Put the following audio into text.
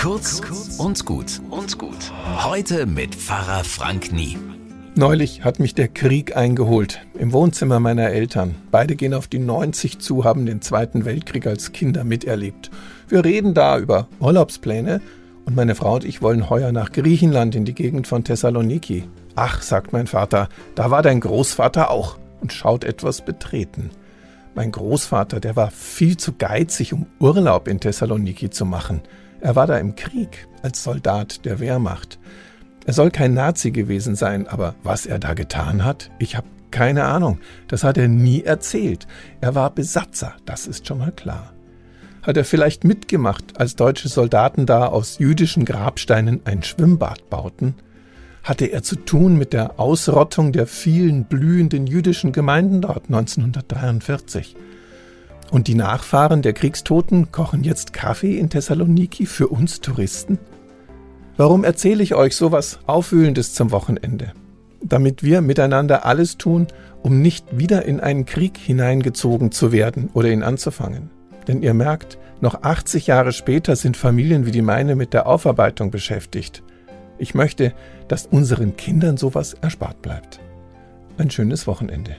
Kurz und gut und gut. Heute mit Pfarrer Frank Nie. Neulich hat mich der Krieg eingeholt, im Wohnzimmer meiner Eltern. Beide gehen auf die 90 zu, haben den Zweiten Weltkrieg als Kinder miterlebt. Wir reden da über Urlaubspläne und meine Frau und ich wollen heuer nach Griechenland in die Gegend von Thessaloniki. Ach, sagt mein Vater, da war dein Großvater auch und schaut etwas betreten. Mein Großvater, der war viel zu geizig, um Urlaub in Thessaloniki zu machen. Er war da im Krieg als Soldat der Wehrmacht. Er soll kein Nazi gewesen sein, aber was er da getan hat, ich habe keine Ahnung. Das hat er nie erzählt. Er war Besatzer, das ist schon mal klar. Hat er vielleicht mitgemacht, als deutsche Soldaten da aus jüdischen Grabsteinen ein Schwimmbad bauten? Hatte er zu tun mit der Ausrottung der vielen blühenden jüdischen Gemeinden dort 1943? Und die Nachfahren der Kriegstoten kochen jetzt Kaffee in Thessaloniki für uns Touristen? Warum erzähle ich euch sowas Aufwühlendes zum Wochenende? Damit wir miteinander alles tun, um nicht wieder in einen Krieg hineingezogen zu werden oder ihn anzufangen. Denn ihr merkt, noch 80 Jahre später sind Familien wie die meine mit der Aufarbeitung beschäftigt. Ich möchte, dass unseren Kindern sowas erspart bleibt. Ein schönes Wochenende.